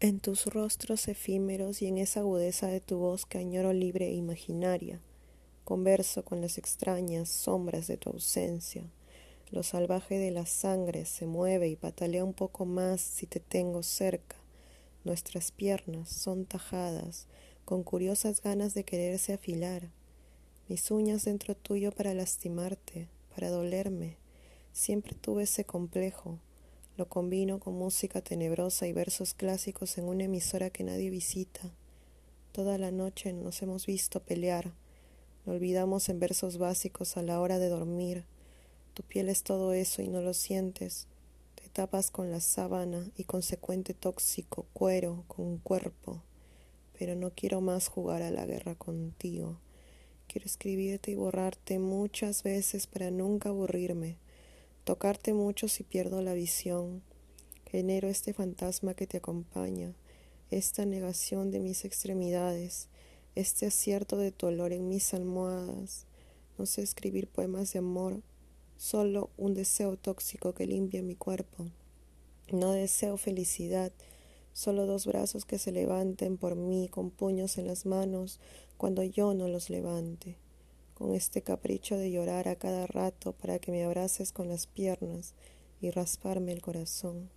En tus rostros efímeros y en esa agudeza de tu voz que añoro libre e imaginaria, converso con las extrañas sombras de tu ausencia. Lo salvaje de la sangre se mueve y patalea un poco más si te tengo cerca. Nuestras piernas son tajadas, con curiosas ganas de quererse afilar. Mis uñas dentro tuyo para lastimarte, para dolerme. Siempre tuve ese complejo lo combino con música tenebrosa y versos clásicos en una emisora que nadie visita. Toda la noche nos hemos visto pelear. Lo olvidamos en versos básicos a la hora de dormir. Tu piel es todo eso y no lo sientes. Te tapas con la sábana y consecuente tóxico cuero con un cuerpo. Pero no quiero más jugar a la guerra contigo. Quiero escribirte y borrarte muchas veces para nunca aburrirme tocarte mucho si pierdo la visión. Genero este fantasma que te acompaña, esta negación de mis extremidades, este acierto de tu olor en mis almohadas. No sé escribir poemas de amor, solo un deseo tóxico que limpia mi cuerpo. No deseo felicidad, solo dos brazos que se levanten por mí con puños en las manos cuando yo no los levante con este capricho de llorar a cada rato para que me abraces con las piernas y rasparme el corazón.